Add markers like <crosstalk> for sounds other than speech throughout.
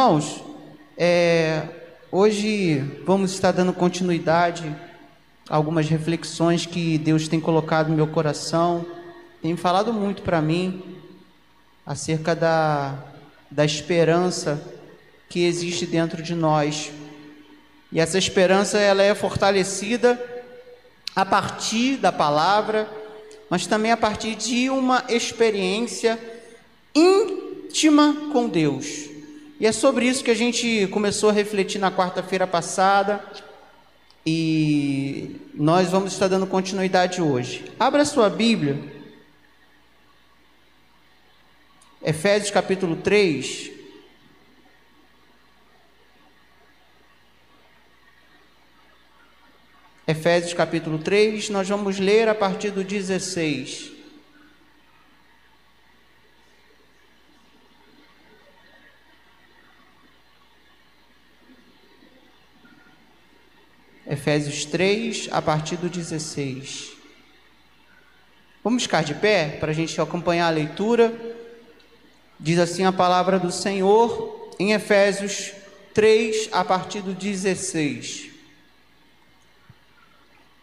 Irmãos, é, hoje vamos estar dando continuidade a algumas reflexões que Deus tem colocado no meu coração, tem falado muito para mim acerca da, da esperança que existe dentro de nós. E essa esperança ela é fortalecida a partir da palavra, mas também a partir de uma experiência íntima com Deus. E é sobre isso que a gente começou a refletir na quarta-feira passada. E nós vamos estar dando continuidade hoje. Abra sua Bíblia. Efésios capítulo 3. Efésios capítulo 3, nós vamos ler a partir do 16. Efésios 3, a partir do 16. Vamos ficar de pé para a gente acompanhar a leitura. Diz assim a palavra do Senhor em Efésios 3, a partir do 16.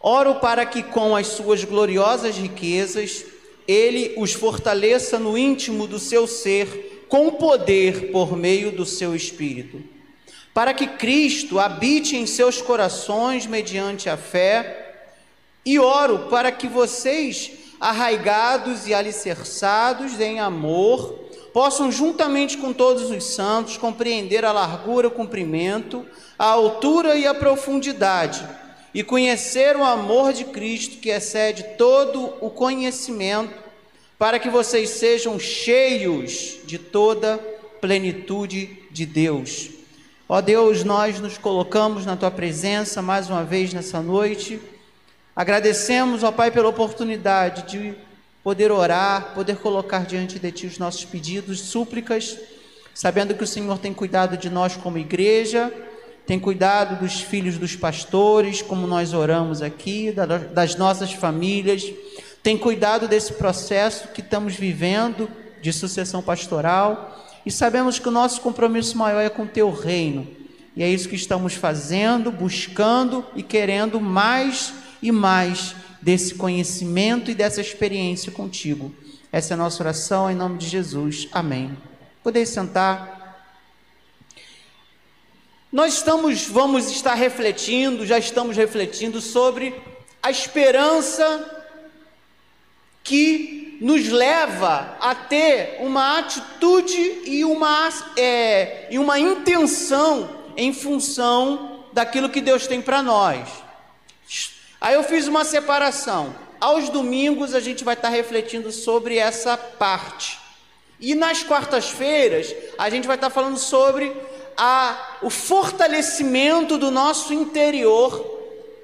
Oro para que com as suas gloriosas riquezas ele os fortaleça no íntimo do seu ser, com poder por meio do seu espírito para que Cristo habite em seus corações mediante a fé, e oro para que vocês, arraigados e alicerçados em amor, possam, juntamente com todos os santos, compreender a largura, o comprimento, a altura e a profundidade, e conhecer o amor de Cristo que excede todo o conhecimento, para que vocês sejam cheios de toda plenitude de Deus. Ó Deus, nós nos colocamos na tua presença mais uma vez nessa noite. Agradecemos, ó Pai, pela oportunidade de poder orar, poder colocar diante de ti os nossos pedidos, súplicas, sabendo que o Senhor tem cuidado de nós como igreja, tem cuidado dos filhos dos pastores, como nós oramos aqui, das nossas famílias, tem cuidado desse processo que estamos vivendo de sucessão pastoral e sabemos que o nosso compromisso maior é com o teu reino. E é isso que estamos fazendo, buscando e querendo mais e mais desse conhecimento e dessa experiência contigo. Essa é a nossa oração em nome de Jesus. Amém. Podeis sentar. Nós estamos, vamos estar refletindo, já estamos refletindo sobre a esperança que nos leva a ter uma atitude e uma, é, e uma intenção em função daquilo que Deus tem para nós. Aí eu fiz uma separação. Aos domingos a gente vai estar refletindo sobre essa parte. E nas quartas-feiras a gente vai estar falando sobre a, o fortalecimento do nosso interior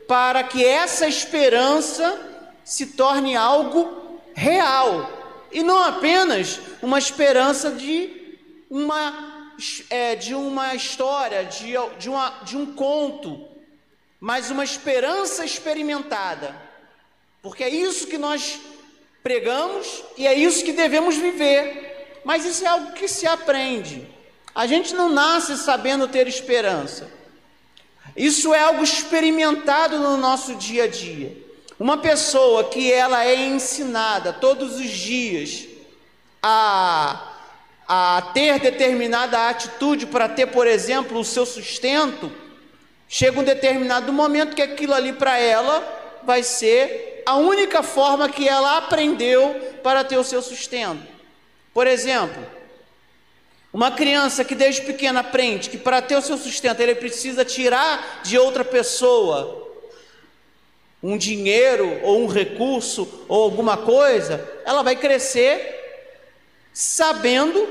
para que essa esperança se torne algo real e não apenas uma esperança de uma, é, de uma história, de, de, uma, de um conto, mas uma esperança experimentada, porque é isso que nós pregamos e é isso que devemos viver, mas isso é algo que se aprende. A gente não nasce sabendo ter esperança. Isso é algo experimentado no nosso dia a dia. Uma pessoa que ela é ensinada todos os dias a, a ter determinada atitude para ter, por exemplo, o seu sustento, chega um determinado momento que aquilo ali para ela vai ser a única forma que ela aprendeu para ter o seu sustento. Por exemplo, uma criança que desde pequena aprende que para ter o seu sustento ele precisa tirar de outra pessoa um dinheiro ou um recurso ou alguma coisa, ela vai crescer sabendo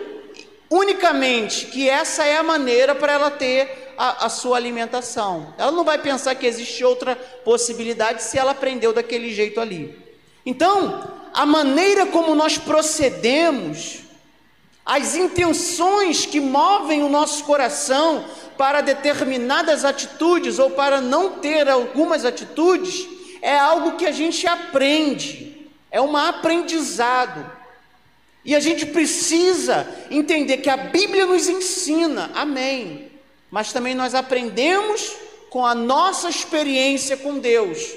unicamente que essa é a maneira para ela ter a, a, sua alimentação. Ela não vai pensar que existe outra possibilidade se ela aprendeu daquele jeito ali. Então, a maneira como nós procedemos, as intenções que movem o nosso coração para determinadas atitudes ou para não ter algumas atitudes, é algo que a gente aprende, é um aprendizado. E a gente precisa entender que a Bíblia nos ensina, amém. Mas também nós aprendemos com a nossa experiência com Deus.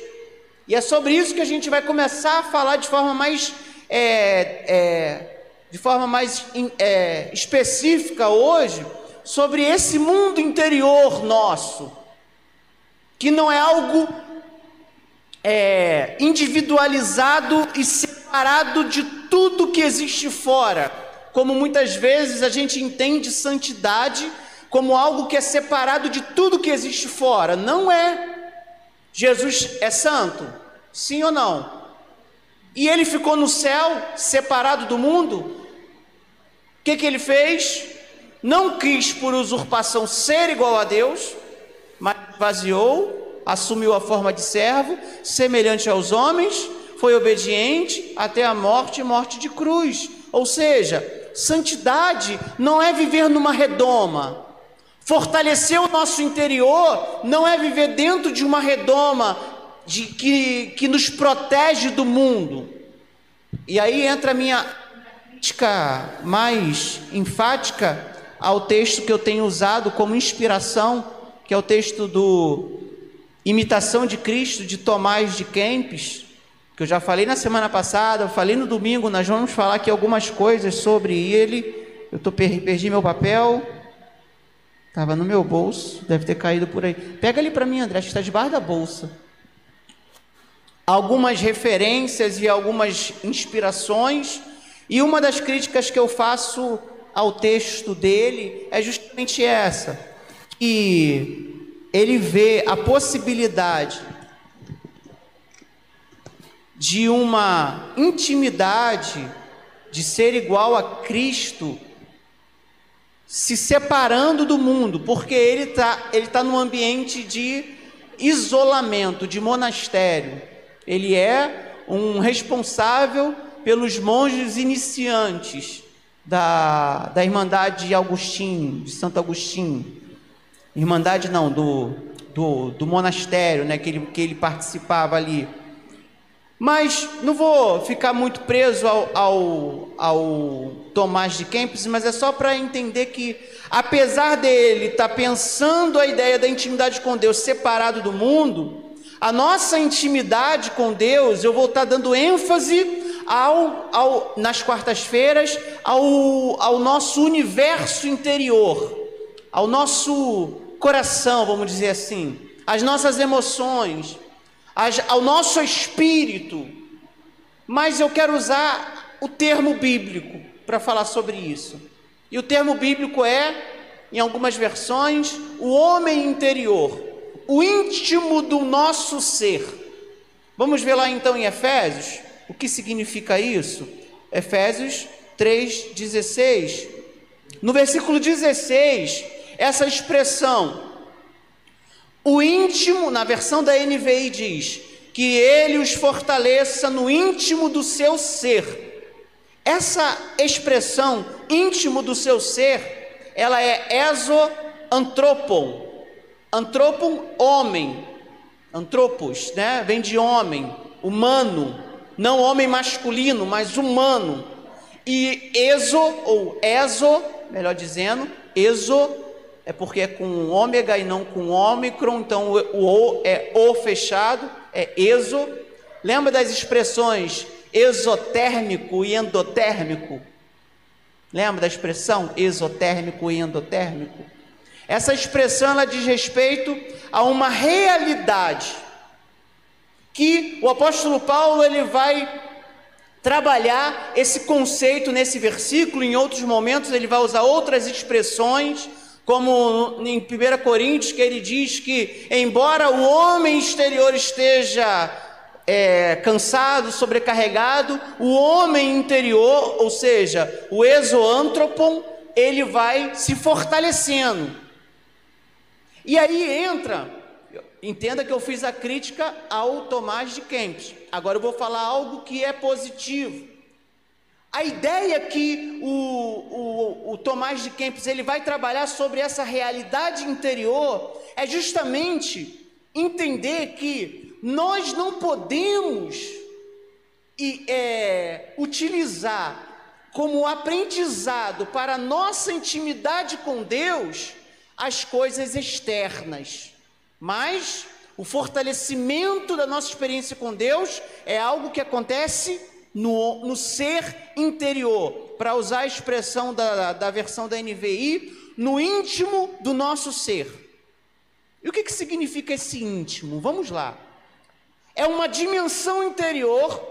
E é sobre isso que a gente vai começar a falar de forma mais, é, é, de forma mais é, específica hoje, sobre esse mundo interior nosso, que não é algo é, individualizado e separado de tudo que existe fora, como muitas vezes a gente entende santidade como algo que é separado de tudo que existe fora. Não é. Jesus é santo? Sim ou não? E ele ficou no céu, separado do mundo? O que, que ele fez? Não quis por usurpação ser igual a Deus, mas vaziou, assumiu a forma de servo, semelhante aos homens, foi obediente até a morte e morte de cruz. Ou seja, santidade não é viver numa redoma, Fortalecer o nosso interior não é viver dentro de uma redoma de, que, que nos protege do mundo. E aí entra a minha crítica mais enfática ao texto que eu tenho usado como inspiração, que é o texto do Imitação de Cristo, de Tomás de Kempis, que eu já falei na semana passada, eu falei no domingo, nós vamos falar aqui algumas coisas sobre ele. Eu tô, perdi meu papel, Estava no meu bolso, deve ter caído por aí. Pega ali para mim, André, acho que está debaixo da bolsa. Algumas referências e algumas inspirações, e uma das críticas que eu faço ao texto dele é justamente essa: que ele vê a possibilidade de uma intimidade, de ser igual a Cristo se separando do mundo, porque ele está ele tá num ambiente de isolamento, de monastério. Ele é um responsável pelos monges iniciantes da, da Irmandade de Agostinho, de Santo Agostinho. Irmandade não, do, do, do monastério né, que, ele, que ele participava ali. Mas não vou ficar muito preso ao, ao, ao Tomás de Kempis, mas é só para entender que, apesar dele estar tá pensando a ideia da intimidade com Deus separado do mundo, a nossa intimidade com Deus, eu vou estar tá dando ênfase ao, ao, nas quartas-feiras ao, ao nosso universo interior, ao nosso coração, vamos dizer assim, às nossas emoções ao nosso espírito. Mas eu quero usar o termo bíblico para falar sobre isso. E o termo bíblico é, em algumas versões, o homem interior, o íntimo do nosso ser. Vamos ver lá então em Efésios o que significa isso? Efésios 3,16. No versículo 16, essa expressão o íntimo, na versão da NVI diz, que ele os fortaleça no íntimo do seu ser. Essa expressão íntimo do seu ser, ela é exo-antropon. Antropon, homem. Antropos, né? Vem de homem, humano. Não homem masculino, mas humano. E exo, ou exo, melhor dizendo, exo é porque é com ômega e não com ômicron, então o O é O fechado, é exo. Lembra das expressões exotérmico e endotérmico? Lembra da expressão exotérmico e endotérmico? Essa expressão ela diz respeito a uma realidade que o apóstolo Paulo ele vai trabalhar esse conceito nesse versículo, em outros momentos ele vai usar outras expressões como em 1 Coríntios, que ele diz que, embora o homem exterior esteja é, cansado, sobrecarregado, o homem interior, ou seja, o exoantropon, ele vai se fortalecendo. E aí entra, entenda que eu fiz a crítica ao Tomás de Kempis. Agora eu vou falar algo que é positivo. A ideia que o, o, o, Tomás de Kempis ele vai trabalhar sobre essa realidade interior é justamente entender que nós não podemos e, é, utilizar como aprendizado para a nossa intimidade com Deus as coisas externas, mas o fortalecimento da nossa experiência com Deus é algo que acontece no, no ser interior, para usar a expressão da, da versão da NVI, no íntimo do nosso ser. E o que, que significa esse íntimo? Vamos lá. É uma dimensão interior,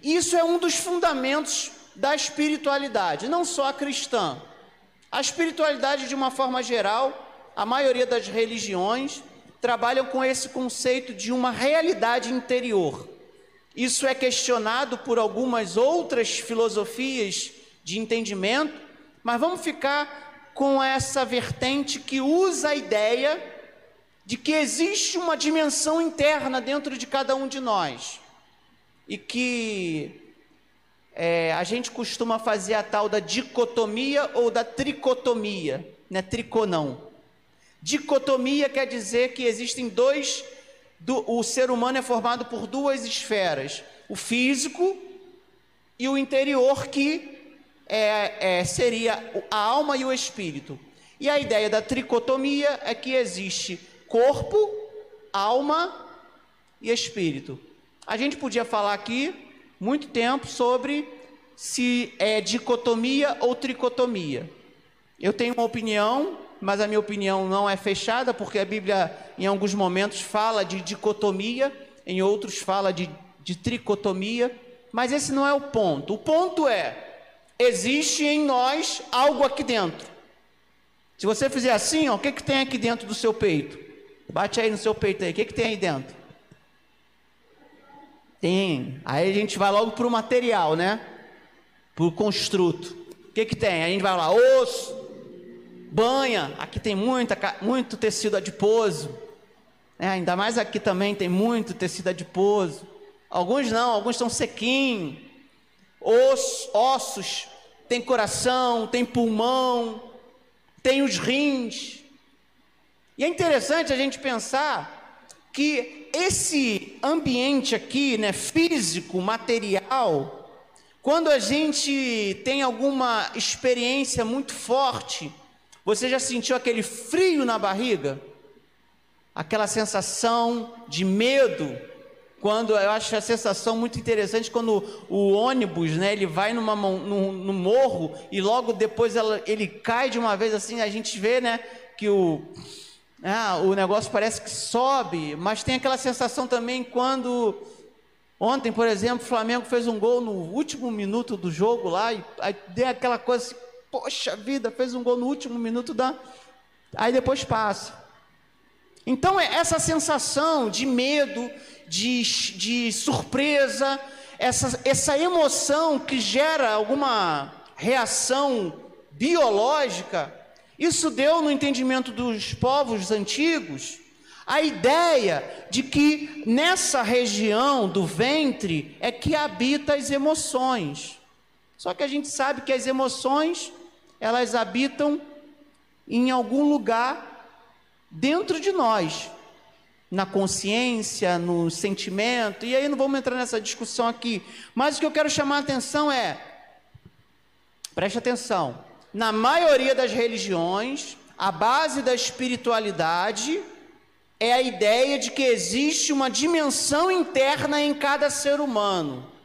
e isso é um dos fundamentos da espiritualidade, não só a cristã. A espiritualidade, de uma forma geral, a maioria das religiões trabalham com esse conceito de uma realidade interior. Isso é questionado por algumas outras filosofias de entendimento, mas vamos ficar com essa vertente que usa a ideia de que existe uma dimensão interna dentro de cada um de nós e que é, a gente costuma fazer a tal da dicotomia ou da tricotomia, não é tricô não. Dicotomia quer dizer que existem dois, do, o ser humano é formado por duas esferas, o físico e o interior, que é, é, seria a alma e o espírito. E a ideia da tricotomia é que existe corpo, alma e espírito. A gente podia falar aqui muito tempo sobre se é dicotomia ou tricotomia. Eu tenho uma opinião, mas a minha opinião não é fechada, porque a Bíblia, em alguns momentos, fala de dicotomia, em outros, fala de, de tricotomia, mas esse não é o ponto. O ponto é: existe em nós algo aqui dentro. Se você fizer assim, ó, o que, que tem aqui dentro do seu peito? Bate aí no seu peito aí, o que, que tem aí dentro? Tem. Aí a gente vai logo para o material, né? Para o construto. O que, que tem? A gente vai lá, osso, banha. Aqui tem muita, muito tecido adiposo. É, ainda mais aqui também tem muito tecido adiposo. Alguns não, alguns são sequinhos. Os, ossos, tem coração, tem pulmão, tem os rins. E é interessante a gente pensar que esse ambiente aqui, né, físico, material, quando a gente tem alguma experiência muito forte, você já sentiu aquele frio na barriga? Aquela sensação de medo? Quando eu acho a sensação muito interessante quando o ônibus, né, ele vai numa, no, no morro e logo depois ela, ele cai de uma vez assim, a gente vê, né, que o ah, o negócio parece que sobe, mas tem aquela sensação também quando ontem, por exemplo, o Flamengo fez um gol no último minuto do jogo lá e aí deu aquela coisa assim, poxa vida, fez um gol no último minuto da aí depois passa. Então é essa sensação de medo, de, de surpresa, essa, essa emoção que gera alguma reação biológica, isso deu no entendimento dos povos antigos a ideia de que nessa região do ventre é que habita as emoções. Só que a gente sabe que as emoções, elas habitam em algum lugar dentro de nós, na consciência, no sentimento, e aí não vamos entrar nessa discussão aqui, mas o que eu quero chamar a atenção é, preste atenção, na maioria das religiões, a base da espiritualidade é a ideia de que existe uma dimensão interna em cada ser humano.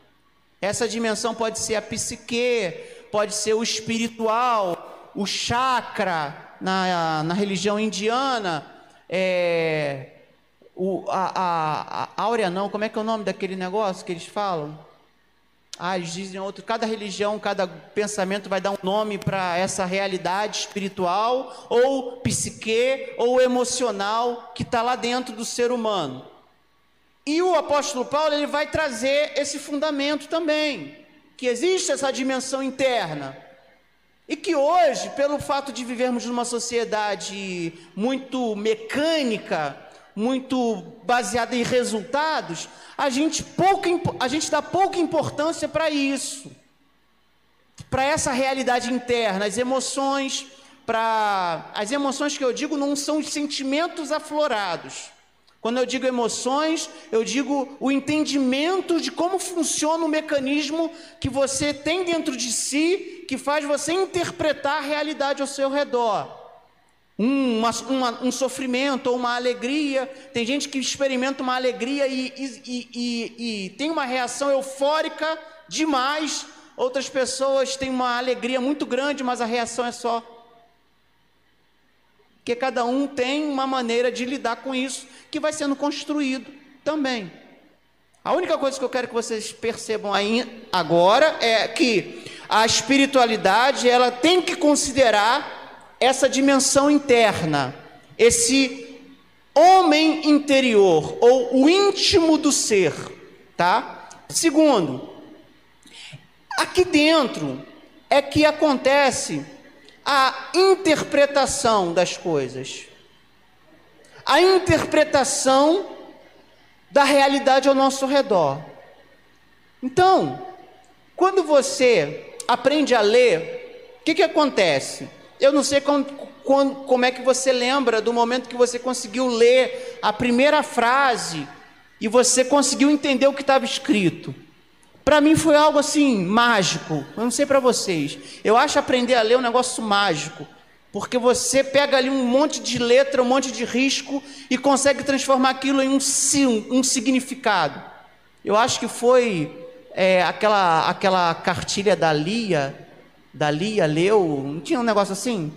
Essa dimensão pode ser a psique, pode ser o espiritual, o chakra na, na religião indiana, é, o, a, a, a áurea não, como é que é o nome daquele negócio que eles falam? Ah, eles dizem outro. Cada religião, cada pensamento vai dar um nome para essa realidade espiritual, ou psique, ou emocional que está lá dentro do ser humano. E o apóstolo Paulo ele vai trazer esse fundamento também, que existe essa dimensão interna. E que hoje, pelo fato de vivermos numa sociedade muito mecânica, muito baseada em resultados, a gente, a gente dá pouca importância para isso, para essa realidade interna, as emoções, para as emoções que eu digo não são os sentimentos aflorados, Quando eu digo emoções, eu digo o entendimento de como funciona o mecanismo que você tem dentro de si, que faz você interpretar a realidade ao seu redor. Um, uma, uma, um sofrimento ou uma alegria. Tem gente que experimenta uma alegria e, e, e, e tem uma reação eufórica demais. Outras pessoas têm uma alegria muito grande, mas a reação é só porque cada um tem uma maneira de lidar com isso que vai sendo construído também. A única coisa que eu quero que vocês percebam agora é que a espiritualidade ela tem que considerar essa dimensão interna, esse homem interior ou o íntimo do ser, tá? Segundo, aqui dentro é que acontece a interpretação das coisas, a interpretação da realidade ao nosso redor. Então, quando você aprende a ler, o que, que acontece? Eu não sei como, como é que você lembra do momento que você conseguiu ler a primeira frase e você conseguiu entender o que estava escrito. Para mim foi algo assim mágico. Eu não sei para vocês. Eu acho aprender a ler um negócio mágico, porque você pega ali um monte de letra, um monte de risco e consegue transformar aquilo em um, um significado. Eu acho que foi é, aquela aquela cartilha da Lia, da Lia leu, não tinha um negócio assim?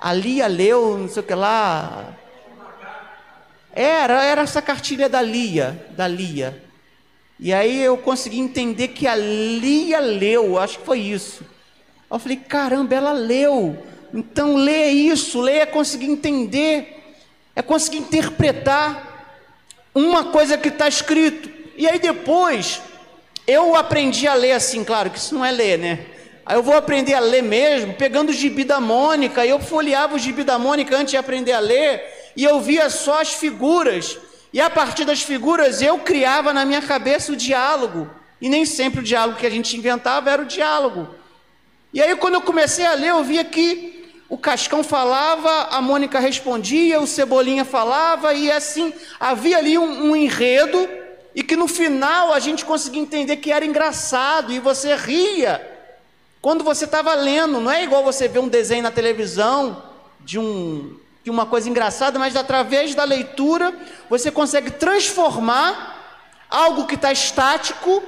A Lia leu, não sei o que lá. Era, era essa cartilha da Lia, da Lia. E aí eu consegui entender que a Lia leu, acho que foi isso. Eu falei, caramba, ela leu. Então lê isso, lê é conseguir entender, é conseguir interpretar uma coisa que está escrito. E aí depois eu aprendi a ler assim, claro que isso não é ler, né? Aí eu vou aprender a ler mesmo, pegando o gibi da Mônica, e eu folheava o gibi da Mônica antes de aprender a ler, e eu via só as figuras e a partir das figuras eu criava na minha cabeça o diálogo. E nem sempre o diálogo que a gente inventava era o diálogo. E aí, quando eu comecei a ler, eu via que o Cascão falava, a Mônica respondia, o Cebolinha falava, e assim havia ali um, um enredo, e que no final a gente conseguia entender que era engraçado, e você ria quando você estava lendo. Não é igual você ver um desenho na televisão de um de uma coisa engraçada, mas através da leitura você consegue transformar algo que está estático,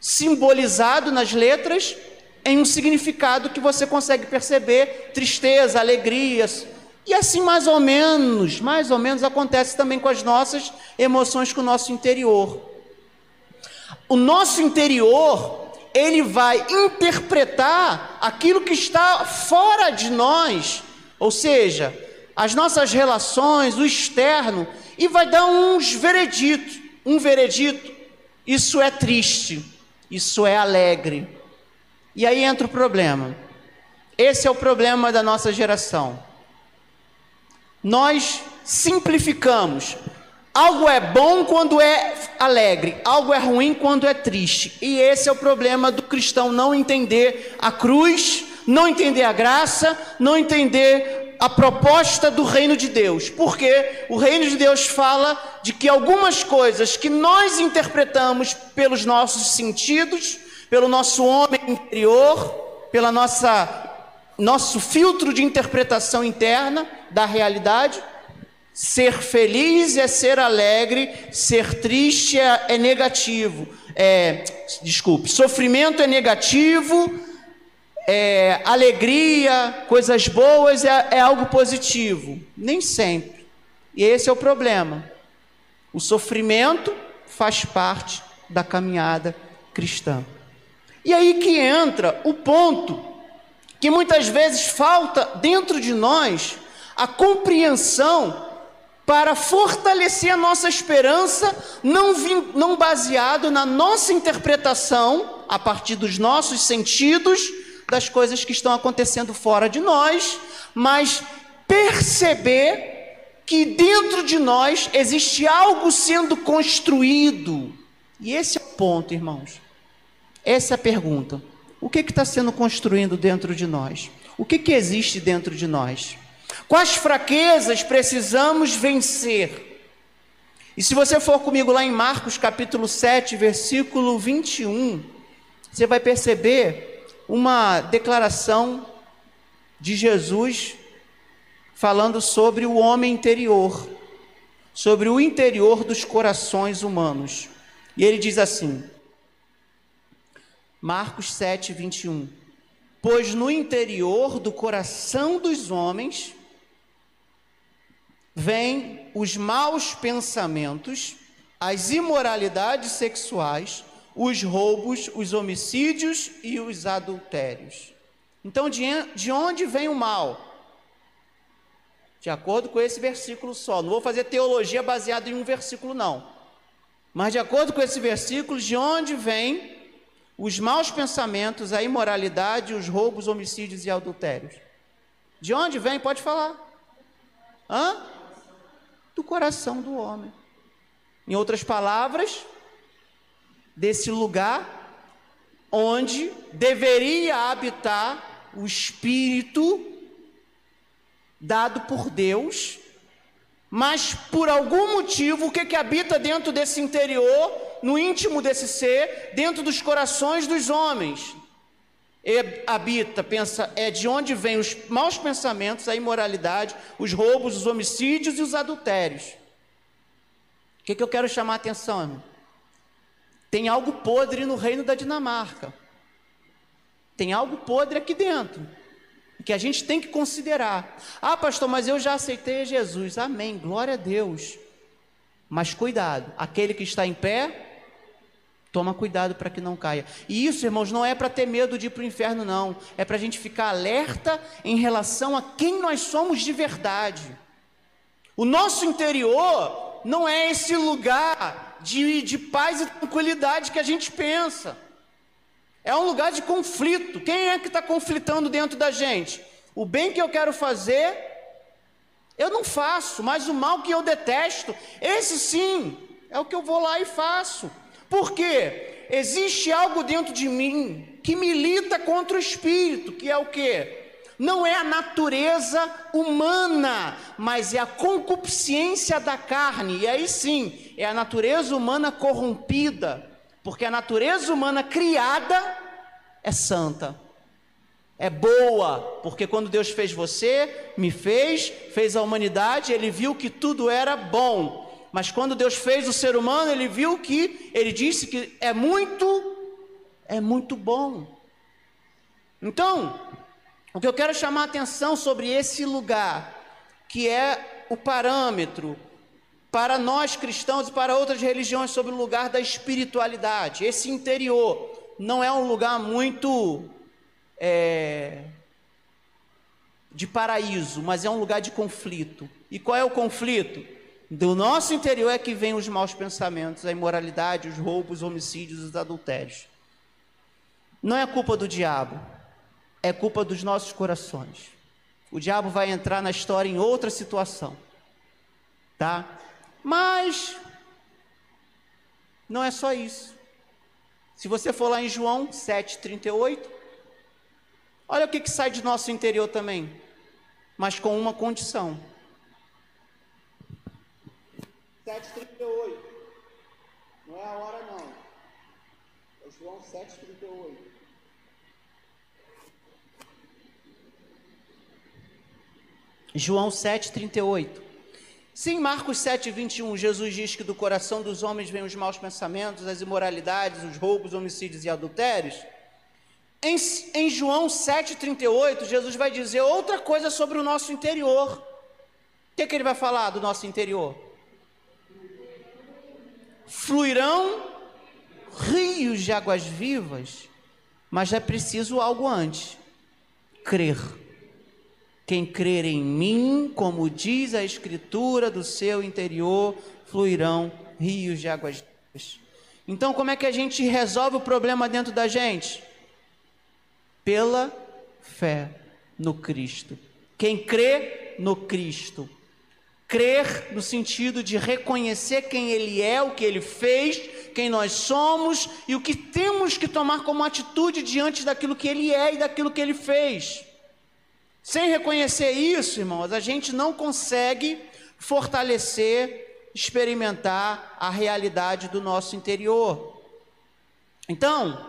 simbolizado nas letras, em um significado que você consegue perceber, tristeza, alegrias. E assim mais ou menos, mais ou menos acontece também com as nossas emoções, com o nosso interior. O nosso interior, ele vai interpretar aquilo que está fora de nós ou seja, as nossas relações, o externo, e vai dar uns vereditos. Um veredito, isso é triste, isso é alegre. E aí entra o problema. Esse é o problema da nossa geração. Nós simplificamos. Algo é bom quando é alegre, algo é ruim quando é triste. E esse é o problema do cristão não entender a cruz não entender a graça, não entender a proposta do reino de Deus, porque o reino de Deus fala de que algumas coisas que nós interpretamos pelos nossos sentidos, pelo nosso homem interior, pela nossa nosso filtro de interpretação interna da realidade, ser feliz é ser alegre, ser triste é, é negativo, é, desculpe, sofrimento é negativo, é, alegria, coisas boas é, é algo positivo. Nem sempre. E esse é o problema. O sofrimento faz parte da caminhada cristã. E aí que entra o ponto que muitas vezes falta dentro de nós a compreensão para fortalecer a nossa esperança, não, vim, não baseado na nossa interpretação, a partir dos nossos sentidos, das coisas que estão acontecendo fora de nós, mas perceber que dentro de nós existe algo sendo construído. E esse é o ponto, irmãos. Essa é a pergunta. O que está sendo construído dentro de nós? O que, que existe dentro de nós? Quais fraquezas precisamos vencer? E se você for comigo lá em Marcos capítulo 7, versículo 21, você vai perceber uma declaração de Jesus falando sobre o homem interior, sobre o interior dos corações humanos. E ele diz assim, Marcos 7, 21. Pois no interior do coração dos homens vêm os maus pensamentos, as imoralidades sexuais, os roubos, os homicídios e os adultérios. Então, de onde vem o mal? De acordo com esse versículo só. Não vou fazer teologia baseada em um versículo, não. Mas de acordo com esse versículo, de onde vem os maus pensamentos, a imoralidade, os roubos, homicídios e adultérios? De onde vem? Pode falar. Hã? Do coração do homem. Em outras palavras, desse lugar onde deveria habitar o espírito dado por Deus, mas por algum motivo, o que, que habita dentro desse interior, no íntimo desse ser, dentro dos corações dos homens? E habita, pensa, é de onde vêm os maus pensamentos, a imoralidade, os roubos, os homicídios e os adultérios. O que, que eu quero chamar a atenção, irmão? Tem algo podre no reino da Dinamarca. Tem algo podre aqui dentro. Que a gente tem que considerar. Ah, pastor, mas eu já aceitei Jesus. Amém. Glória a Deus. Mas cuidado, aquele que está em pé, toma cuidado para que não caia. E isso, irmãos, não é para ter medo de ir para o inferno, não. É para a gente ficar alerta em relação a quem nós somos de verdade. O nosso interior não é esse lugar de, de paz e tranquilidade que a gente pensa. É um lugar de conflito. Quem é que está conflitando dentro da gente? O bem que eu quero fazer, eu não faço, mas o mal que eu detesto, esse sim, é o que eu vou lá e faço. Por quê? Existe algo dentro de mim que milita contra o espírito, que é o quê? Não é a natureza humana, mas é a concupiscência da carne. E aí sim, é a natureza humana corrompida, porque a natureza humana criada é santa. É boa, porque quando Deus fez você, me fez, fez a humanidade, ele viu que tudo era bom. Mas quando Deus fez o ser humano, ele viu que, ele disse que é muito, é muito bom. Então, o que eu quero chamar a atenção sobre esse lugar, que é o parâmetro para nós cristãos e para outras religiões sobre o lugar da espiritualidade, esse interior, não é um lugar muito é, de paraíso, mas é um lugar de conflito. E qual é o conflito? Do nosso interior é que vem os maus pensamentos, a imoralidade, os roubos, os homicídios, os adultérios. Não é culpa do diabo, é culpa dos nossos corações. O diabo vai entrar na história em outra situação, tá? Mas não é só isso. Se você for lá em João 7:38, olha o que, que sai de nosso interior também, mas com uma condição. 7:38. Não é a hora não. É João 7:38. João 7,38. Sim, Marcos 7, 21, Jesus diz que do coração dos homens vêm os maus pensamentos, as imoralidades, os roubos, homicídios e adultérios. Em, em João 7,38, Jesus vai dizer outra coisa sobre o nosso interior. O que, que ele vai falar do nosso interior? Fluirão rios de águas vivas, mas é preciso algo antes: crer. Quem crer em mim, como diz a Escritura, do seu interior fluirão rios de águas vivas. Então, como é que a gente resolve o problema dentro da gente? Pela fé no Cristo. Quem crê no Cristo. Crer no sentido de reconhecer quem Ele é, o que Ele fez, quem nós somos e o que temos que tomar como atitude diante daquilo que Ele é e daquilo que Ele fez. Sem reconhecer isso, irmãos, a gente não consegue fortalecer experimentar a realidade do nosso interior. Então,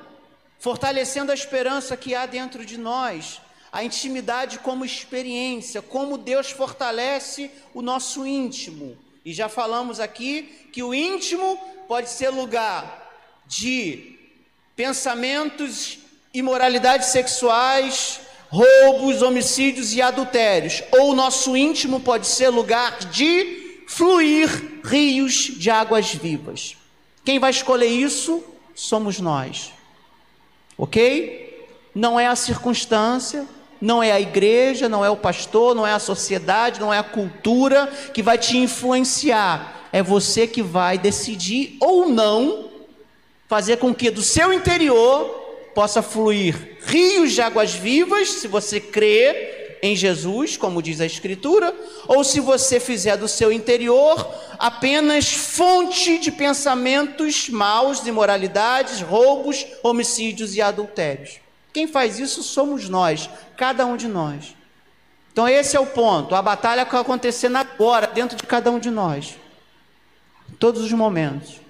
fortalecendo a esperança que há dentro de nós, a intimidade como experiência, como Deus fortalece o nosso íntimo. E já falamos aqui que o íntimo pode ser lugar de pensamentos, imoralidades sexuais, roubos, homicídios e adultérios. Ou o nosso íntimo pode ser lugar de fluir rios de águas vivas. Quem vai escolher isso somos nós. Ok? Não é a circunstância, não é a igreja, não é o pastor, não é a sociedade, não é a cultura que vai te influenciar. É você que vai decidir ou não fazer com que do seu interior possa fluir rios de águas vivas, se você crê em Jesus, como diz a Escritura, ou se você fizer do seu interior apenas fonte de pensamentos maus, de imoralidades, roubos, homicídios e adultérios. Quem faz isso somos nós, cada um de nós. Então, esse é o ponto. A batalha está acontecendo agora, dentro de cada um de nós, em todos os momentos.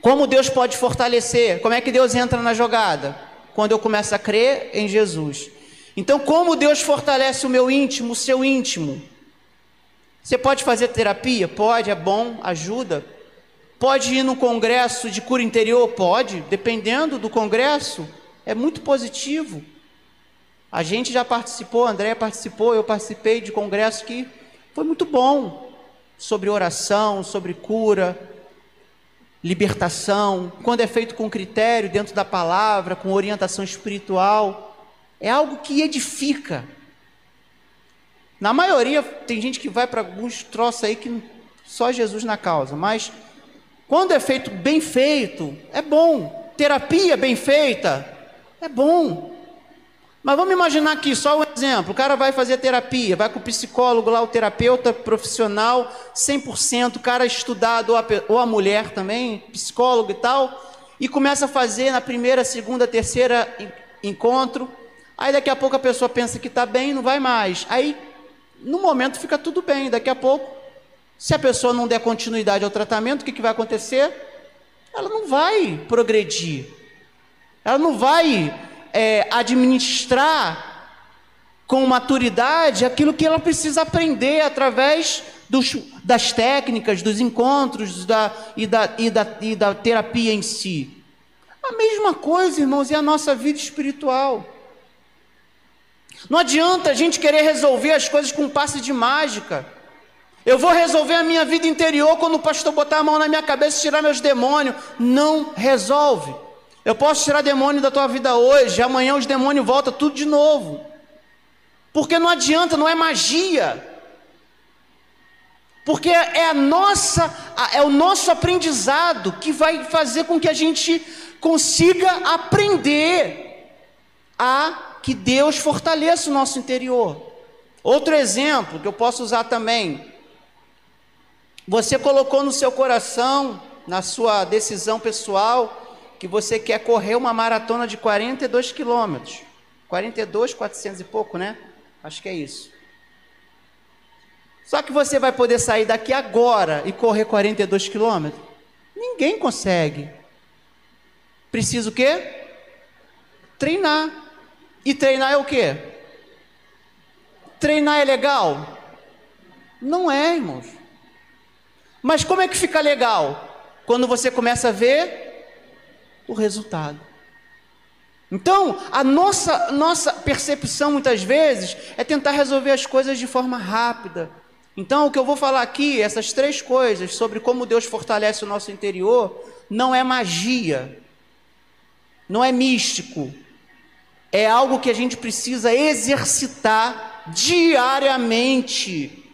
Como Deus pode fortalecer? Como é que Deus entra na jogada? Quando eu começo a crer em Jesus. Então, como Deus fortalece o meu íntimo, o seu íntimo? Você pode fazer terapia? Pode, é bom, ajuda. Pode ir no congresso de cura interior? Pode, dependendo do congresso é muito positivo. A gente já participou, a André participou, eu participei de congresso que foi muito bom sobre oração, sobre cura, libertação, quando é feito com critério, dentro da palavra, com orientação espiritual, é algo que edifica. Na maioria, tem gente que vai para alguns troços aí que só Jesus na causa, mas quando é feito bem feito, é bom. Terapia bem feita, é bom. Mas vamos imaginar aqui, só um exemplo: o cara vai fazer terapia, vai com o psicólogo lá, o terapeuta profissional, 100%, o cara estudado, ou a, ou a mulher também, psicólogo e tal, e começa a fazer na primeira, segunda, terceira encontro. Aí daqui a pouco a pessoa pensa que está bem e não vai mais. Aí, no momento, fica tudo bem. Daqui a pouco, se a pessoa não der continuidade ao tratamento, o que, que vai acontecer? Ela não vai progredir. Ela não vai é, administrar com maturidade aquilo que ela precisa aprender através dos, das técnicas, dos encontros da, e, da, e, da, e da terapia em si. A mesma coisa, irmãos, é a nossa vida espiritual. Não adianta a gente querer resolver as coisas com um passe de mágica. Eu vou resolver a minha vida interior quando o pastor botar a mão na minha cabeça e tirar meus demônios. Não resolve. Eu posso tirar demônio da tua vida hoje, amanhã os demônios voltam tudo de novo. Porque não adianta, não é magia. Porque é a nossa, é o nosso aprendizado que vai fazer com que a gente consiga aprender a que Deus fortaleça o nosso interior. Outro exemplo que eu posso usar também. Você colocou no seu coração, na sua decisão pessoal, que você quer correr uma maratona de 42 quilômetros. 42, 400 e pouco, né? Acho que é isso. Só que você vai poder sair daqui agora e correr 42 quilômetros? Ninguém consegue. Precisa o quê? Treinar. E treinar é o quê? Treinar é legal? Não é, irmãos. Mas como é que fica legal? Quando você começa a ver o resultado. Então, a nossa, nossa percepção muitas vezes é tentar resolver as coisas de forma rápida. Então, o que eu vou falar aqui, essas três coisas sobre como Deus fortalece o nosso interior, não é magia, não é místico, é algo que a gente precisa exercitar diariamente.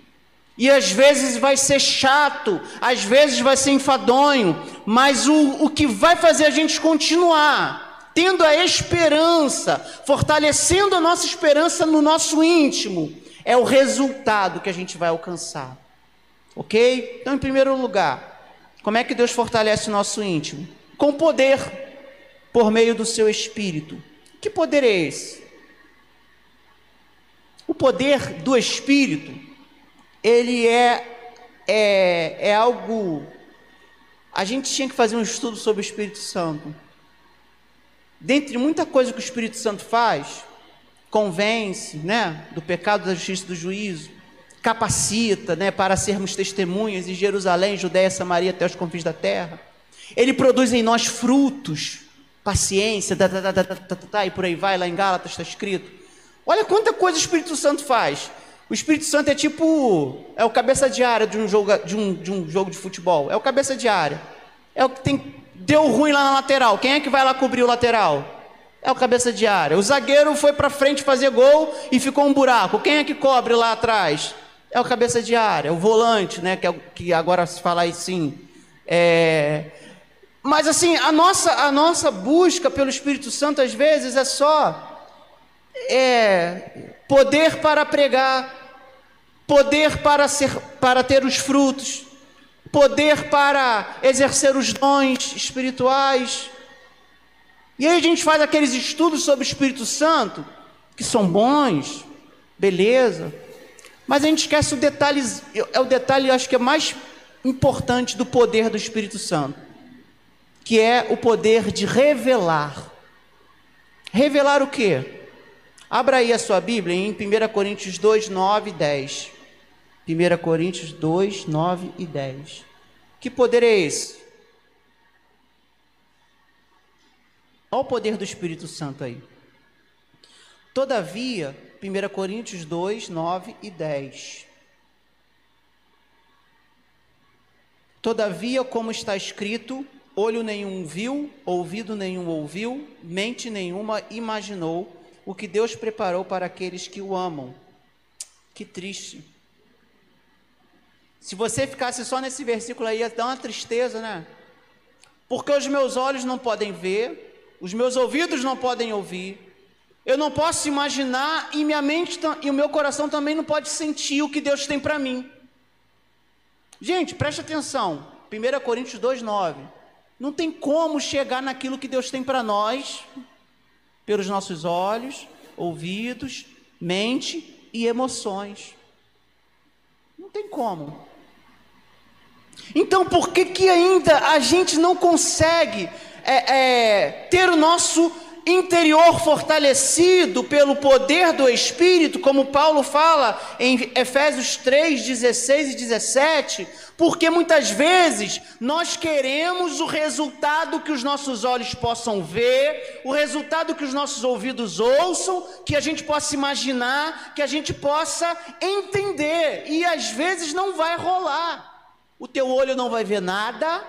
E às vezes vai ser chato, às vezes vai ser enfadonho, mas o, o que vai fazer a gente continuar, tendo a esperança, fortalecendo a nossa esperança no nosso íntimo, é o resultado que a gente vai alcançar. Ok? Então, em primeiro lugar, como é que Deus fortalece o nosso íntimo? Com poder, por meio do seu espírito. Que poder é esse? O poder do espírito ele é é, é algo. A gente tinha que fazer um estudo sobre o Espírito Santo. Dentre muita coisa que o Espírito Santo faz, convence, né, do pecado, da justiça, do juízo, capacita, né, para sermos testemunhas em Jerusalém, Judéia, Samaria, até os confins da terra. Ele produz em nós frutos, paciência, tá, tá, tá, e por aí vai, lá em Gálatas está escrito. Olha quanta coisa o Espírito Santo faz. O Espírito Santo é tipo, é o cabeça de área de um jogo de, um, de um jogo de futebol. É o cabeça de área. É o que tem, deu ruim lá na lateral. Quem é que vai lá cobrir o lateral? É o cabeça de área. O zagueiro foi para frente fazer gol e ficou um buraco. Quem é que cobre lá atrás? É o cabeça de área, o volante, né? Que, é, que agora se fala assim. É... Mas assim, a nossa, a nossa busca pelo Espírito Santo às vezes é só é, poder para pregar, poder para, ser, para ter os frutos, poder para exercer os dons espirituais. E aí a gente faz aqueles estudos sobre o Espírito Santo, que são bons, beleza, mas a gente esquece o detalhe, é o detalhe, acho que é mais importante do poder do Espírito Santo, que é o poder de revelar. Revelar o quê? Abra aí a sua Bíblia em 1 Coríntios 2, 9 e 10. 1 Coríntios 2, 9 e 10. Que poder é esse? Olha o poder do Espírito Santo aí. Todavia, 1 Coríntios 2, 9 e 10. Todavia, como está escrito, olho nenhum viu, ouvido nenhum ouviu, mente nenhuma imaginou o que Deus preparou para aqueles que o amam. Que triste. Se você ficasse só nesse versículo aí, ia dar uma tristeza, né? Porque os meus olhos não podem ver, os meus ouvidos não podem ouvir, eu não posso imaginar e minha mente e o meu coração também não pode sentir o que Deus tem para mim. Gente, preste atenção. 1 Coríntios 2:9. Não tem como chegar naquilo que Deus tem para nós pelos nossos olhos, ouvidos, mente e emoções. Não tem como. Então, por que, que ainda a gente não consegue é, é, ter o nosso interior fortalecido pelo poder do Espírito, como Paulo fala em Efésios 3, 16 e 17, porque muitas vezes nós queremos o resultado que os nossos olhos possam ver, o resultado que os nossos ouvidos ouçam, que a gente possa imaginar, que a gente possa entender, e às vezes não vai rolar. O teu olho não vai ver nada,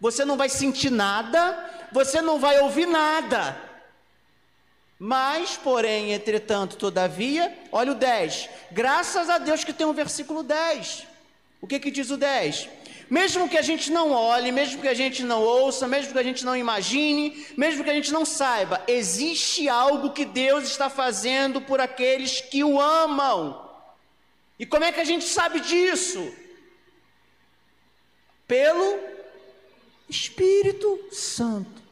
você não vai sentir nada, você não vai ouvir nada mas, porém, entretanto, todavia, olha o 10. Graças a Deus que tem um versículo 10. O que, que diz o 10? Mesmo que a gente não olhe, mesmo que a gente não ouça, mesmo que a gente não imagine, mesmo que a gente não saiba, existe algo que Deus está fazendo por aqueles que o amam. E como é que a gente sabe disso? Pelo Espírito Santo.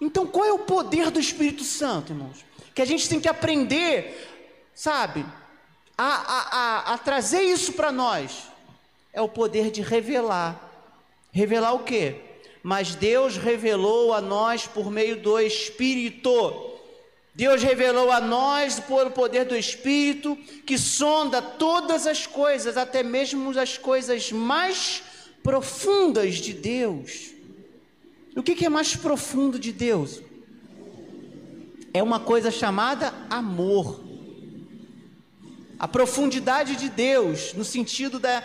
Então, qual é o poder do Espírito Santo, irmãos? Que a gente tem que aprender, sabe, a, a, a, trazer isso para nós. É o poder de revelar. Revelar o quê? Mas Deus revelou a nós por meio do Espírito. Deus revelou a nós por poder do Espírito que sonda todas as coisas, até mesmo as coisas mais profundas de Deus. O que, é mais profundo de Deus? É uma coisa chamada amor. A profundidade de Deus, no sentido da,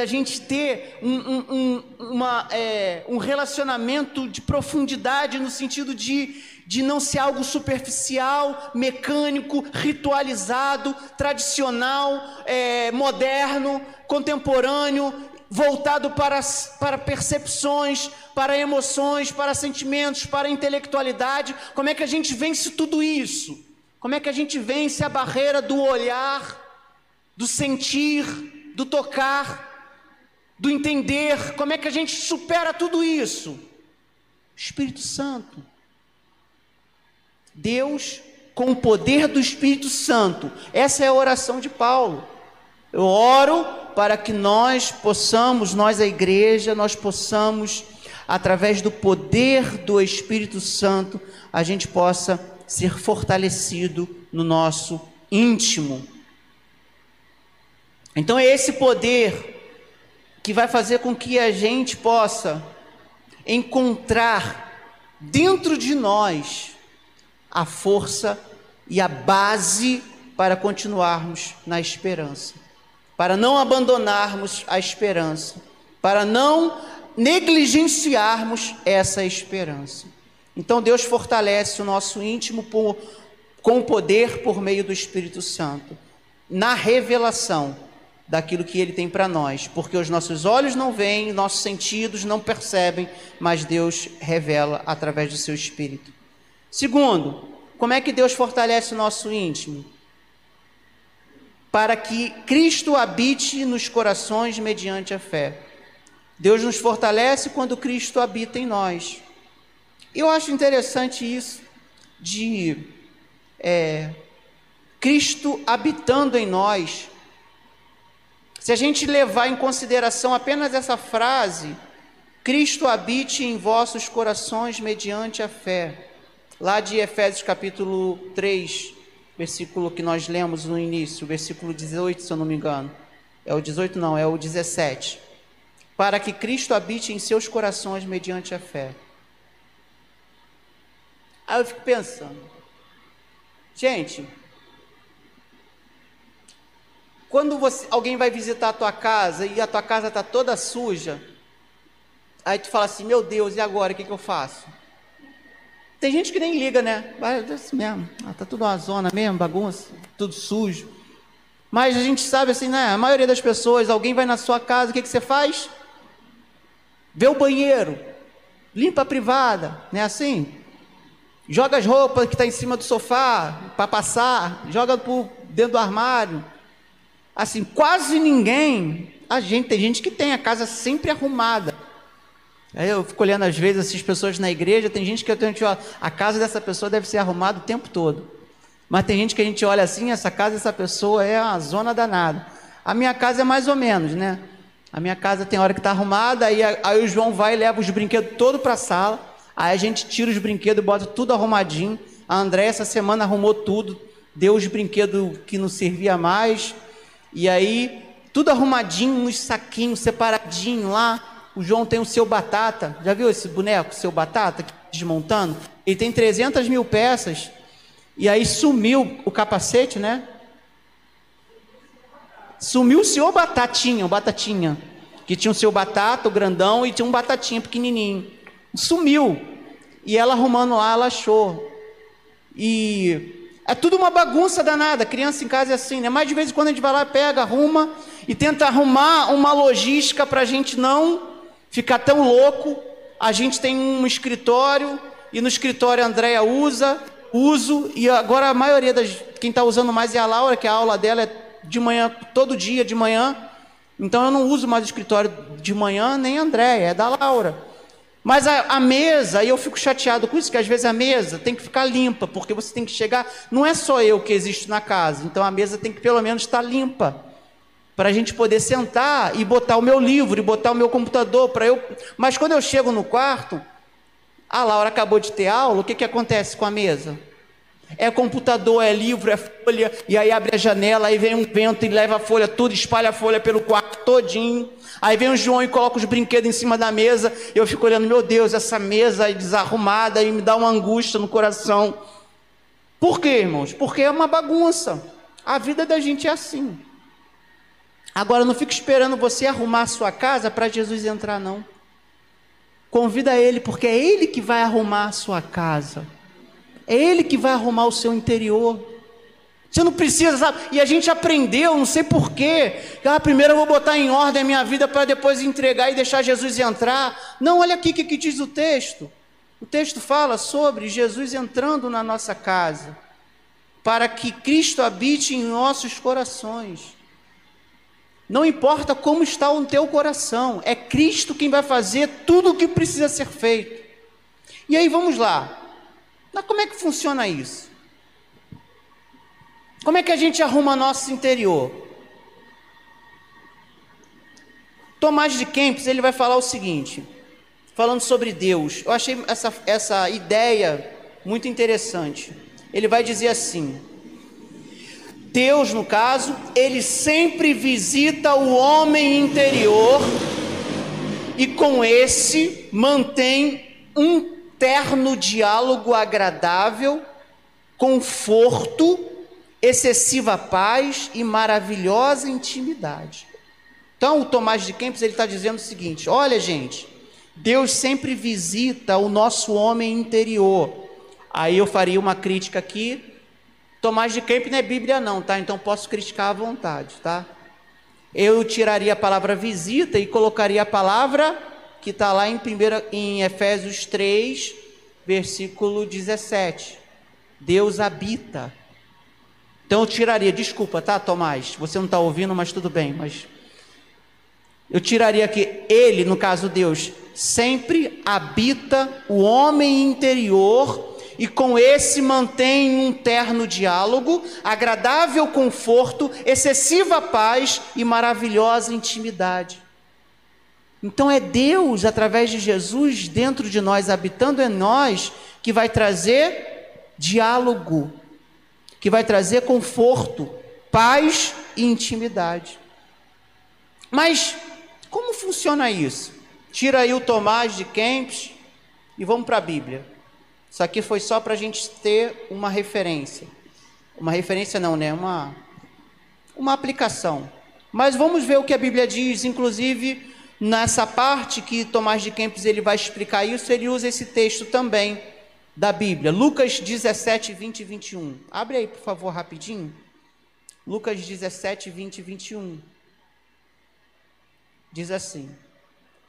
a gente ter um, um, um, uma, é, um relacionamento de profundidade, no sentido de, de não ser algo superficial, mecânico, ritualizado, tradicional, é, moderno, contemporâneo, voltado para, para percepções, para emoções, para sentimentos, para intelectualidade. Como é que a gente vence tudo isso? Como é que a gente vence a barreira do olhar, do sentir, do tocar, do entender? Como é que a gente supera tudo isso? Espírito Santo. Deus, com o poder do Espírito Santo. Essa é a oração de Paulo. Eu oro para que nós possamos, nós a igreja, nós possamos, através do poder do Espírito Santo, a gente possa ser fortalecido no nosso íntimo. Então é esse poder que vai fazer com que a gente possa encontrar dentro de nós a força e a base para continuarmos na esperança, para não abandonarmos a esperança, para não negligenciarmos essa esperança. Então Deus fortalece o nosso íntimo por, com poder por meio do Espírito Santo, na revelação daquilo que Ele tem para nós, porque os nossos olhos não veem, nossos sentidos não percebem, mas Deus revela através do Seu Espírito. Segundo, como é que Deus fortalece o nosso íntimo? Para que Cristo habite nos corações mediante a fé. Deus nos fortalece quando Cristo habita em nós. Eu acho interessante isso, de é, Cristo habitando em nós. Se a gente levar em consideração apenas essa frase, Cristo habite em vossos corações mediante a fé. Lá de Efésios capítulo 3, versículo que nós lemos no início, versículo 18, se eu não me engano. É o 18, não, é o 17. Para que Cristo habite em seus corações mediante a fé. Aí eu fico pensando, gente, quando você, alguém vai visitar a tua casa e a tua casa está toda suja, aí tu fala assim, meu Deus, e agora o que, que eu faço? Tem gente que nem liga, né? Vai é mesmo, ah, tá tudo uma zona mesmo, bagunça, tudo sujo. Mas a gente sabe assim, né? A maioria das pessoas, alguém vai na sua casa, o que, que você faz? Vê o banheiro, limpa a privada, não é assim? Joga as roupas que está em cima do sofá para passar, joga por dentro do armário. Assim, quase ninguém. A gente tem gente que tem a casa sempre arrumada. Aí eu fico olhando às vezes essas pessoas na igreja, tem gente que tenho que olhar, a casa dessa pessoa deve ser arrumada o tempo todo. Mas tem gente que a gente olha assim, essa casa dessa pessoa é uma zona danada. A minha casa é mais ou menos, né? A minha casa tem hora que está arrumada, aí, aí o João vai e leva os brinquedos todos para a sala. Aí a gente tira os brinquedos bota tudo arrumadinho. A André essa semana arrumou tudo, deu os brinquedos que não servia mais. E aí, tudo arrumadinho nos saquinhos, separadinho lá. O João tem o seu batata. Já viu esse boneco, seu batata, desmontando? Ele tem 300 mil peças. E aí sumiu o capacete, né? Sumiu o seu batatinha, o batatinha. Que tinha o seu batata, o grandão, e tinha um batatinha pequenininho. Sumiu. E ela arrumando lá, ela achou. E é tudo uma bagunça danada. Criança em casa é assim, né? Mas de vez em quando a gente vai lá, pega, arruma e tenta arrumar uma logística para a gente não ficar tão louco. A gente tem um escritório e no escritório a Andréia usa, uso e agora a maioria das quem está usando mais é a Laura, que a aula dela é de manhã, todo dia de manhã. Então eu não uso mais o escritório de manhã nem a Andréia, é da Laura. Mas a, a, mesa, e eu fico chateado com isso, que às vezes a mesa tem que ficar limpa, porque você tem que chegar. Não é só eu que existo na casa, então a mesa tem que pelo menos estar limpa. Para a gente poder sentar e botar o meu livro, e botar o meu computador, para eu. Mas quando eu chego no quarto, a Laura acabou de ter aula, o que, que acontece com a mesa? É computador, é livro, é folha, e aí abre a janela, aí vem um vento e leva a folha tudo, espalha a folha pelo quarto todinho. Aí vem o João e coloca os brinquedos em cima da mesa. Eu fico olhando, meu Deus, essa mesa desarrumada e me dá uma angústia no coração. Por quê, irmãos? Porque é uma bagunça. A vida da gente é assim. Agora, não fique esperando você arrumar a sua casa para Jesus entrar, não. Convida ele, porque é ele que vai arrumar a sua casa. É ele que vai arrumar o seu interior. Você não precisa, sabe? E a gente aprendeu, não sei porquê. Ah, primeiro eu vou botar em ordem a minha vida para depois entregar e deixar Jesus entrar. Não, olha aqui o que, que diz o texto. O texto fala sobre Jesus entrando na nossa casa, para que Cristo habite em nossos corações. Não importa como está o teu coração, é Cristo quem vai fazer tudo o que precisa ser feito. E aí vamos lá. Mas como é que funciona isso? Como é que a gente arruma nosso interior? Tomás de Kempis, ele vai falar o seguinte, falando sobre Deus. Eu achei essa, essa ideia muito interessante. Ele vai dizer assim: Deus, no caso, ele sempre visita o homem interior e com esse mantém um terno diálogo agradável, conforto, excessiva paz e maravilhosa intimidade. Então, o Tomás de Kempis ele está dizendo o seguinte: olha, gente, Deus sempre visita o nosso homem interior. Aí eu faria uma crítica aqui. Tomás de Kempis não é Bíblia, não, tá? Então posso criticar à vontade, tá? Eu tiraria a palavra visita e colocaria a palavra que está lá em, primeira, em Efésios 3, versículo 17. Deus habita. Então eu tiraria, desculpa, tá, Tomás? Você não está ouvindo, mas tudo bem, mas eu tiraria que ele, no caso Deus, sempre habita o homem interior e com esse mantém um terno diálogo, agradável conforto, excessiva paz e maravilhosa intimidade. Então é Deus, através de Jesus, dentro de nós, habitando em nós, que vai trazer diálogo, que vai trazer conforto, paz e intimidade. Mas como funciona isso? Tira aí o Tomás de Kempis e vamos para a Bíblia. Isso aqui foi só para a gente ter uma referência. Uma referência não, né? Uma, uma aplicação. Mas vamos ver o que a Bíblia diz, inclusive nessa parte que Tomás de Kempis ele vai explicar isso, ele usa esse texto também da Bíblia. Lucas 17, 20 e 21. Abre aí, por favor, rapidinho. Lucas 17, 20 e 21 diz assim: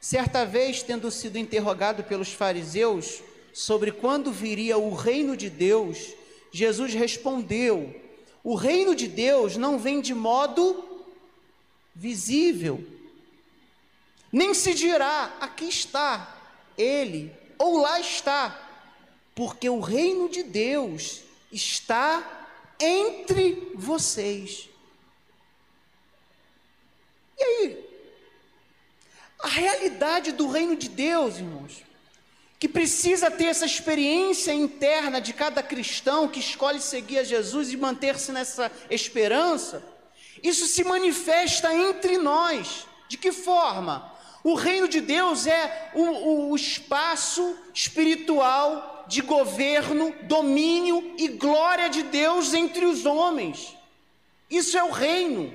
Certa vez, tendo sido interrogado pelos fariseus sobre quando viria o reino de Deus, Jesus respondeu: O reino de Deus não vem de modo visível, nem se dirá: aqui está ele, ou lá está, porque o reino de Deus está entre vocês. E aí, a realidade do reino de Deus, irmãos, que precisa ter essa experiência interna de cada cristão que escolhe seguir a Jesus e manter-se nessa esperança, isso se manifesta entre nós. De que forma? O reino de Deus é o, o espaço espiritual de governo, domínio e glória de Deus entre os homens. Isso é o reino.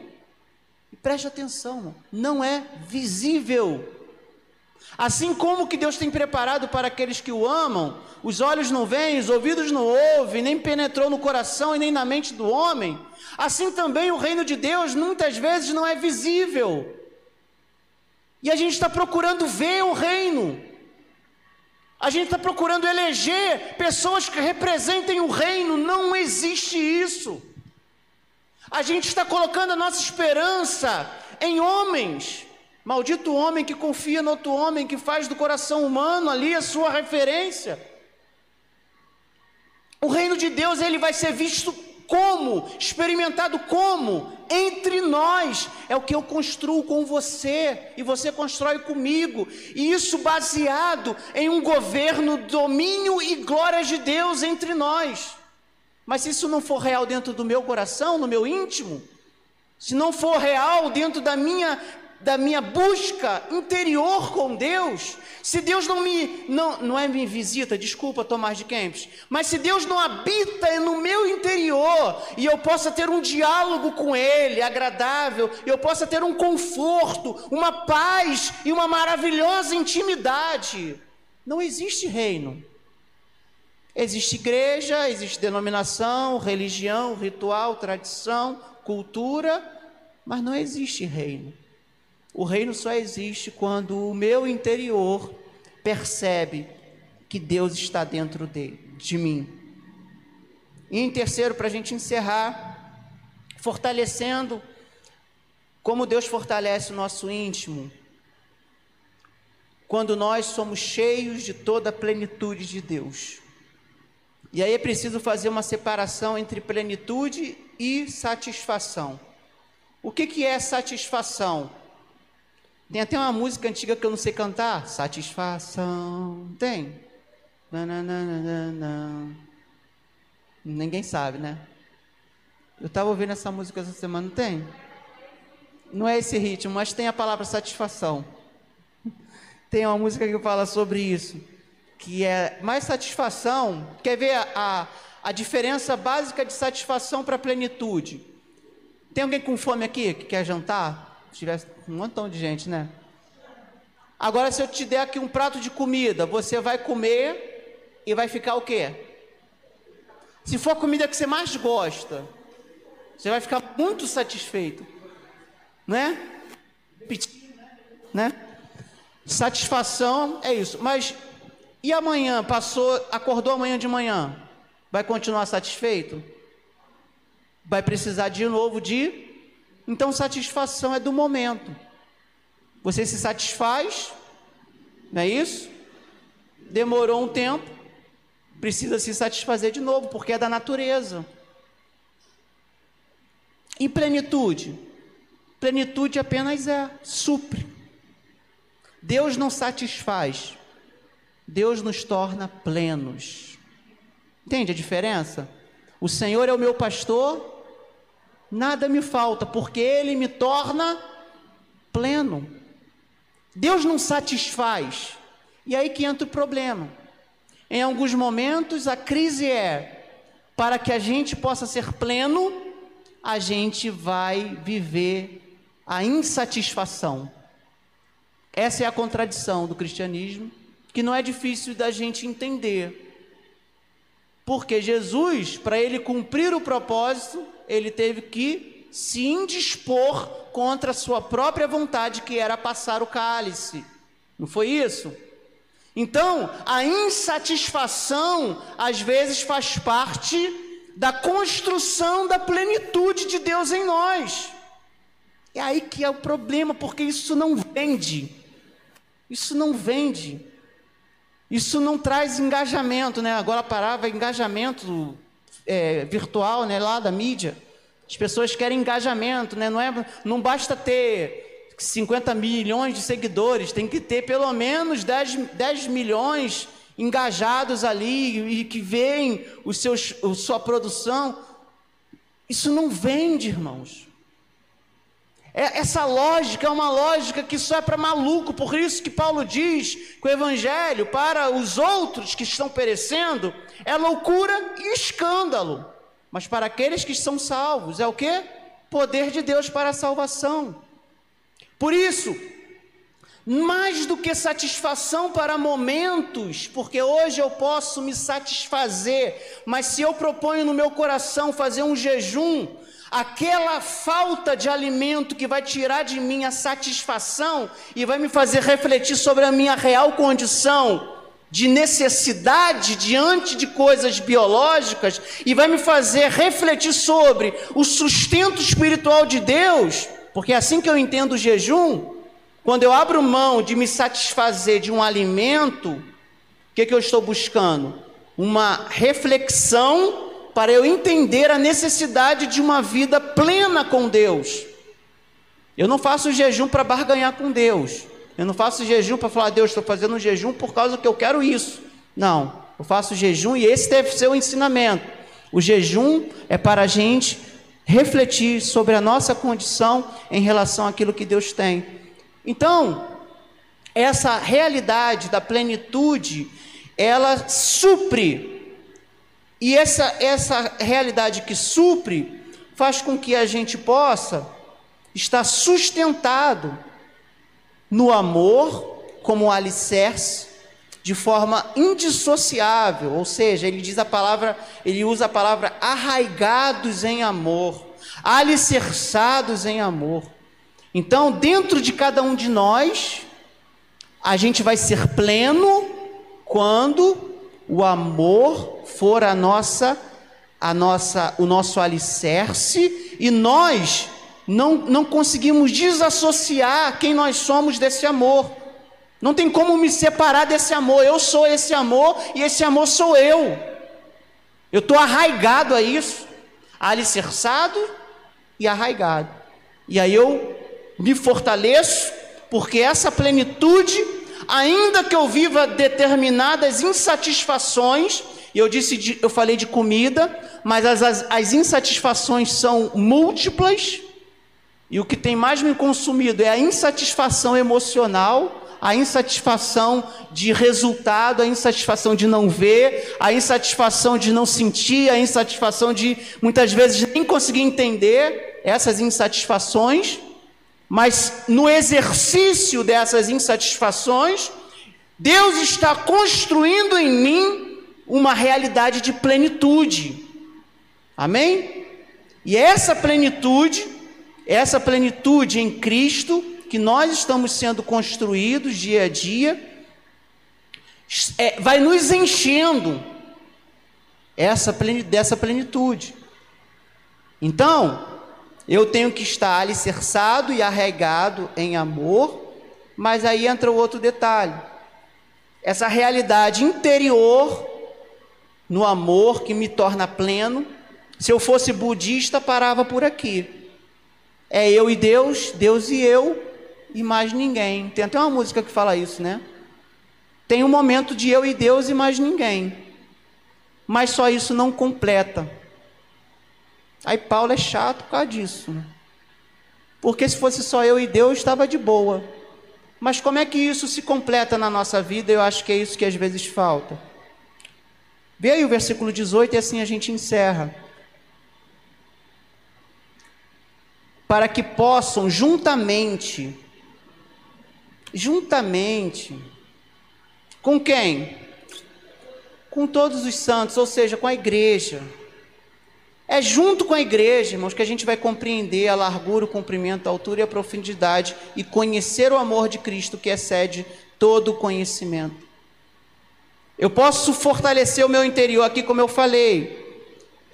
Preste atenção, não é visível. Assim como que Deus tem preparado para aqueles que o amam, os olhos não veem, os ouvidos não ouvem, nem penetrou no coração e nem na mente do homem, assim também o reino de Deus muitas vezes não é visível. E a gente está procurando ver o reino, a gente está procurando eleger pessoas que representem o reino, não existe isso. A gente está colocando a nossa esperança em homens. Maldito homem que confia no outro homem, que faz do coração humano ali a sua referência. O reino de Deus ele vai ser visto como, experimentado como entre nós. É o que eu construo com você e você constrói comigo. E isso baseado em um governo, domínio e glória de Deus entre nós. Mas se isso não for real dentro do meu coração, no meu íntimo, se não for real dentro da minha da minha busca interior com Deus, se Deus não me não, não é me visita, desculpa Tomás de Kempis, mas se Deus não habita no meu interior e eu possa ter um diálogo com ele agradável, eu possa ter um conforto, uma paz e uma maravilhosa intimidade, não existe reino. Existe igreja, existe denominação, religião, ritual, tradição, cultura, mas não existe reino. O reino só existe quando o meu interior percebe que Deus está dentro de, de mim. E em terceiro, para a gente encerrar, fortalecendo como Deus fortalece o nosso íntimo, quando nós somos cheios de toda a plenitude de Deus. E aí é preciso fazer uma separação entre plenitude e satisfação. O que, que é satisfação? Tem até uma música antiga que eu não sei cantar. Satisfação. Tem. Nananana. Ninguém sabe, né? Eu estava ouvindo essa música essa semana, não tem? Não é esse ritmo, mas tem a palavra satisfação. <laughs> Tem uma música que fala sobre isso, que é mais satisfação. Quer ver a, a, diferença básica de satisfação para plenitude? Tem alguém com fome aqui que quer jantar? Se tivesse um montão de gente, né? Agora, se eu te der aqui um prato de comida, você vai comer e vai ficar o quê? Se for a comida que você mais gosta, você vai ficar muito satisfeito, né? Né? Satisfação é isso. Mas e amanhã? Passou, acordou amanhã de manhã? Vai continuar satisfeito? Vai precisar de novo de. Então, satisfação é do momento. Você se satisfaz, não é isso? Demorou um tempo, precisa se satisfazer de novo, porque é da natureza. E plenitude? Plenitude apenas é supre. Deus não satisfaz, Deus nos torna plenos. Entende a diferença? O Senhor é o meu pastor, nada me falta, porque Ele me torna pleno. Deus não satisfaz. E aí que entra o problema. Em alguns momentos a crise é para que a gente possa ser pleno, a gente vai viver a insatisfação. Essa é a contradição do cristianismo, que não é difícil da gente entender. Porque Jesus, para ele cumprir o propósito, ele teve que se indispor contra a sua própria vontade, que era passar o cálice. Não foi isso? Então, a insatisfação às vezes faz parte da construção da plenitude de Deus em nós. É aí que é o problema, porque isso não vende. Isso não vende. Isso não traz engajamento, né? Agora a palavra engajamento é, virtual, né? Lá da mídia. As pessoas querem engajamento, né? não, é, não basta ter 50 milhões de seguidores, tem que ter pelo menos 10, 10 milhões engajados ali e que veem os seus, a sua produção. Isso não vende, irmãos. É, essa lógica é uma lógica que só é para maluco, por isso que Paulo diz que o evangelho para os outros que estão perecendo é loucura e escândalo. Mas para aqueles que são salvos, é o que? Poder de Deus para a salvação. Por isso, mais do que satisfação para momentos, porque hoje eu posso me satisfazer, mas se eu proponho no meu coração fazer um jejum, aquela falta de alimento que vai tirar de mim a satisfação e vai me fazer refletir sobre a minha real condição de necessidade diante de coisas biológicas e vai me fazer refletir sobre o sustento espiritual de Deus, porque é assim que eu entendo o jejum, quando eu abro mão de me satisfazer de um alimento, o que, que eu estou buscando? Uma reflexão para eu entender a necessidade de uma vida plena com Deus. Eu não faço jejum para barganhar com Deus. Eu não faço jejum para falar, Deus, estou fazendo um jejum por causa que eu quero isso. Não, eu faço jejum e esse deve ser o ensinamento. O jejum é para a gente refletir sobre a nossa condição em relação àquilo que Deus tem. Então, essa realidade da plenitude, ela supre. E essa, essa realidade que supre faz com que a gente possa estar sustentado no amor como alicerce de forma indissociável, ou seja, ele diz a palavra, ele usa a palavra arraigados em amor, alicerçados em amor. Então, dentro de cada um de nós, a gente vai ser pleno quando o amor for a nossa a nossa o nosso alicerce e nós não, não conseguimos desassociar quem nós somos desse amor. Não tem como me separar desse amor. Eu sou esse amor e esse amor sou eu. Eu estou arraigado a isso, alicerçado e arraigado. E aí eu me fortaleço porque essa plenitude, ainda que eu viva determinadas insatisfações, e eu disse, de, eu falei de comida, mas as, as, as insatisfações são múltiplas, e o que tem mais me consumido é a insatisfação emocional, a insatisfação de resultado, a insatisfação de não ver, a insatisfação de não sentir, a insatisfação de muitas vezes nem conseguir entender essas insatisfações, mas no exercício dessas insatisfações, Deus está construindo em mim uma realidade de plenitude. Amém? E essa plenitude, essa plenitude em Cristo, que nós estamos sendo construídos dia a dia, é, vai nos enchendo essa dessa plenitude. Então, eu tenho que estar alicerçado e arraigado em amor, mas aí entra o outro detalhe. Essa realidade interior no amor que me torna pleno. Se eu fosse budista, parava por aqui. É eu e Deus, Deus e eu, e mais ninguém. Tem até uma música que fala isso, né? Tem um momento de eu e Deus e mais ninguém. Mas só isso não completa. Aí Paulo é chato por causa disso. Né? Porque se fosse só eu e Deus, estava de boa. Mas como é que isso se completa na nossa vida? Eu acho que é isso que às vezes falta. Vê aí o versículo 18 e assim a gente encerra. Para que possam juntamente juntamente com quem? Com todos os santos, ou seja, com a igreja. É junto com a igreja, irmãos, que a gente vai compreender a largura, o comprimento, a altura e a profundidade e conhecer o amor de Cristo que excede todo o conhecimento. Eu posso fortalecer o meu interior aqui, como eu falei.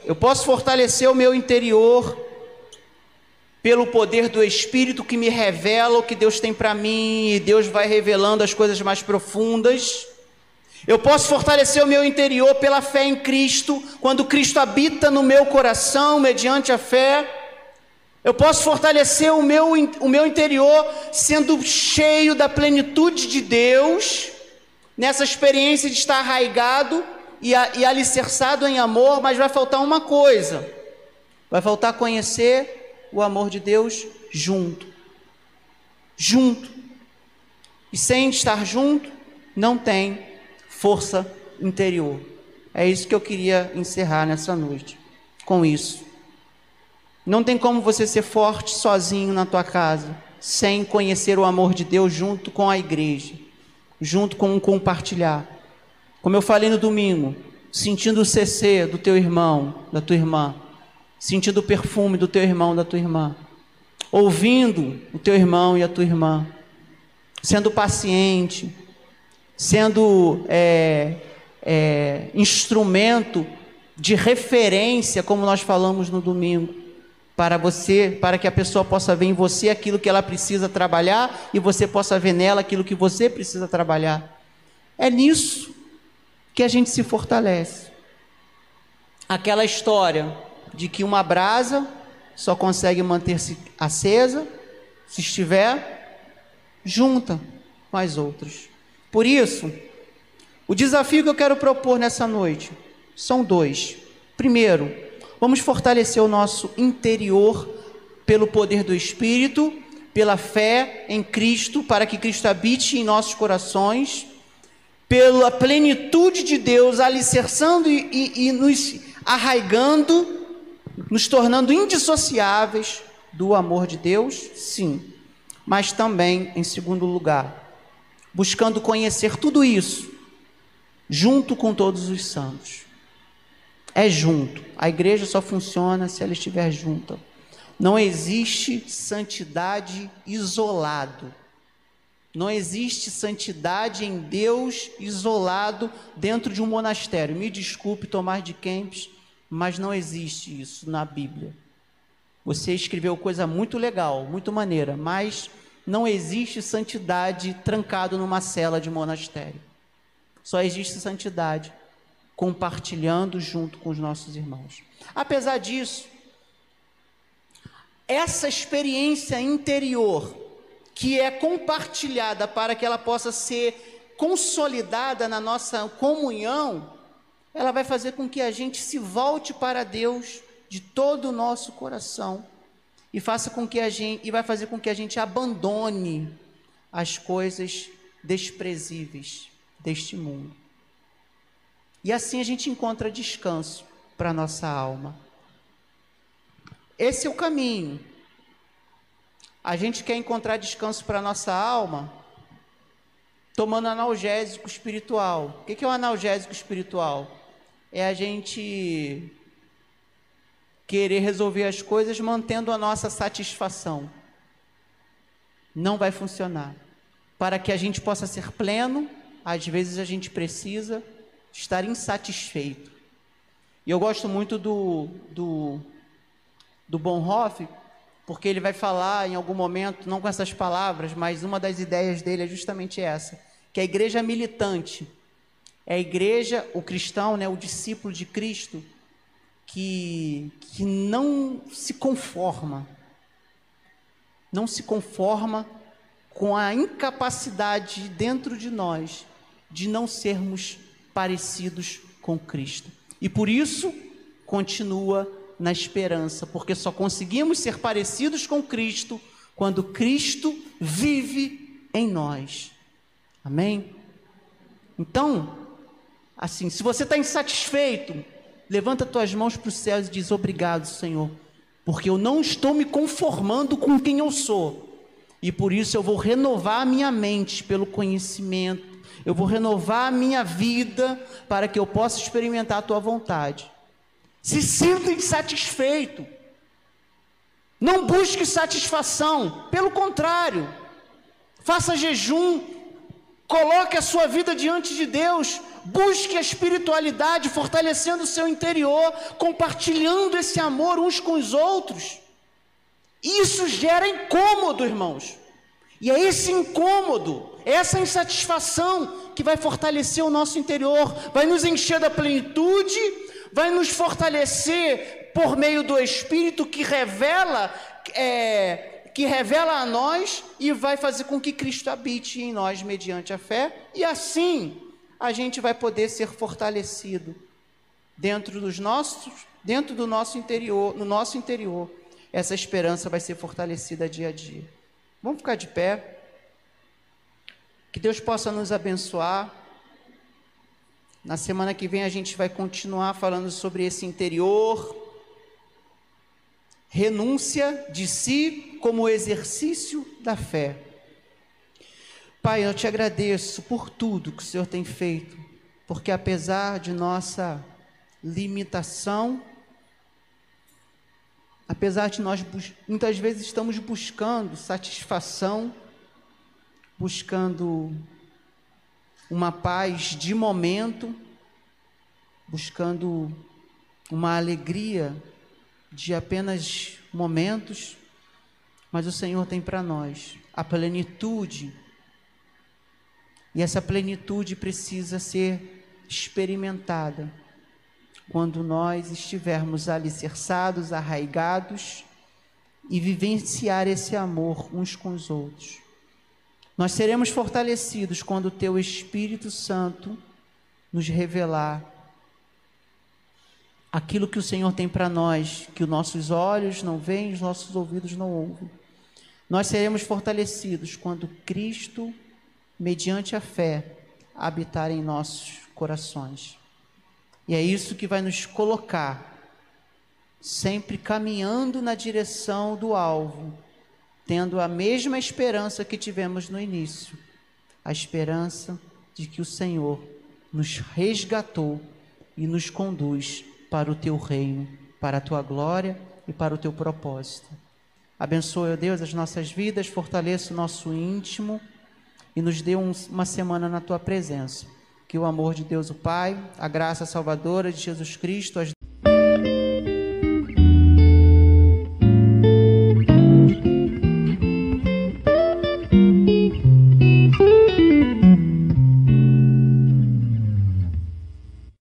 Eu posso fortalecer o meu interior pelo poder do Espírito que me revela o que Deus tem para mim, e Deus vai revelando as coisas mais profundas. Eu posso fortalecer o meu interior pela fé em Cristo, quando Cristo habita no meu coração, mediante a fé. Eu posso fortalecer o meu, o meu interior sendo cheio da plenitude de Deus, nessa experiência de estar arraigado e, e alicerçado em amor, mas vai faltar uma coisa: vai faltar conhecer o amor de Deus junto. Junto. E sem estar junto, não tem força interior. É isso que eu queria encerrar nessa noite. Com isso. Não tem como você ser forte sozinho na tua casa, sem conhecer o amor de Deus junto com a igreja, junto com o compartilhar. Como eu falei no domingo, sentindo o CC do teu irmão, da tua irmã, sentindo o perfume do teu irmão, da tua irmã, ouvindo o teu irmão e a tua irmã, sendo paciente, sendo é, é, instrumento de referência, como nós falamos no domingo, para você, para que a pessoa possa ver em você aquilo que ela precisa trabalhar e você possa ver nela aquilo que você precisa trabalhar. É nisso que a gente se fortalece. Aquela história de que uma brasa só consegue manter-se acesa se estiver junta com as outras. Por isso, o desafio que eu quero propor nessa noite são dois. Primeiro, vamos fortalecer o nosso interior pelo poder do Espírito, pela fé em Cristo, para que Cristo habite em nossos corações, pela plenitude de Deus alicerçando e, e, e nos arraigando nos tornando indissociáveis do amor de Deus, sim, mas também, em segundo lugar, buscando conhecer tudo isso junto com todos os santos. É junto. A igreja só funciona se ela estiver junta. Não existe santidade isolado. Não existe santidade em Deus isolado dentro de um monastério. Me desculpe, Tomás de Kempis, mas não existe isso na Bíblia. Você escreveu coisa muito legal, muito maneira, mas não existe santidade trancado numa cela de monastério. Só existe santidade compartilhando junto com os nossos irmãos. Apesar disso, essa experiência interior que é compartilhada para que ela possa ser consolidada na nossa comunhão, ela vai fazer com que a gente se volte para Deus de todo o nosso coração e faça com que a gente e vai fazer com que a gente abandone as coisas desprezíveis deste mundo. E assim a gente encontra descanso para nossa alma. Esse é o caminho. A gente quer encontrar descanso para nossa alma tomando analgésico espiritual. O que é o analgésico espiritual? É a gente querer resolver as coisas mantendo a nossa satisfação. Não vai funcionar. Para que a gente possa ser pleno, às vezes a gente precisa estar insatisfeito. E eu gosto muito do, do, do Bonhoeffer, porque ele vai falar em algum momento, não com essas palavras, mas uma das ideias dele é justamente essa, que a igreja militante é a igreja, o cristão, né, o discípulo de Cristo, que, que não se conforma, não se conforma com a incapacidade dentro de nós de não sermos parecidos com Cristo. E por isso continua na esperança, porque só conseguimos ser parecidos com Cristo quando Cristo vive em nós. Amém? Então, assim, se você está insatisfeito, levanta tuas mãos para os céus e diz: Obrigado, Senhor, porque eu não estou me conformando com quem eu sou, e por isso eu vou renovar a minha mente pelo conhecimento, eu vou renovar a minha vida para que eu possa experimentar a tua vontade. Se sinta insatisfeito. Não busque satisfação, pelo contrário, faça jejum, coloque a sua vida diante de Deus, busque a espiritualidade, fortalecendo o seu interior, compartilhando esse amor uns com os outros. Isso gera incômodo, irmãos. E é esse incômodo, essa insatisfação que vai fortalecer o nosso interior, vai nos encher da plenitude vai nos fortalecer por meio do Espírito que revela, é, que revela a nós e vai fazer com que Cristo habite em nós mediante a fé, e assim a gente vai poder ser fortalecido dentro dos nossos, dentro do nosso interior, no nosso interior. Essa esperança vai ser fortalecida dia a dia. Vamos ficar de pé. Que Deus possa nos abençoar. Na semana que vem a gente vai continuar falando sobre esse interior, renúncia de si como exercício da fé. Pai, eu te agradeço por tudo que o Senhor tem feito, porque apesar de nossa limitação, apesar de nós muitas vezes estamos buscando satisfação, buscando uma paz de momento, buscando uma alegria de apenas momentos, mas o Senhor tem para nós a plenitude. E essa plenitude precisa ser experimentada quando nós estivermos alicerçados, arraigados e vivenciar esse amor uns com os outros. Nós seremos fortalecidos quando o Teu Espírito Santo nos revelar aquilo que o Senhor tem para nós, que os nossos olhos não veem, os nossos ouvidos não ouvem. Nós seremos fortalecidos quando Cristo, mediante a fé, habitar em nossos corações. E é isso que vai nos colocar sempre caminhando na direção do alvo, tendo a mesma esperança que tivemos no início, a esperança de que o Senhor nos resgatou e nos conduz para o teu reino, para a tua glória e para o teu propósito. Abençoe, ó Deus, as nossas vidas, fortaleça o nosso íntimo e nos dê um, uma semana na tua presença. Que o amor de Deus, o Pai, a graça salvadora de Jesus Cristo, as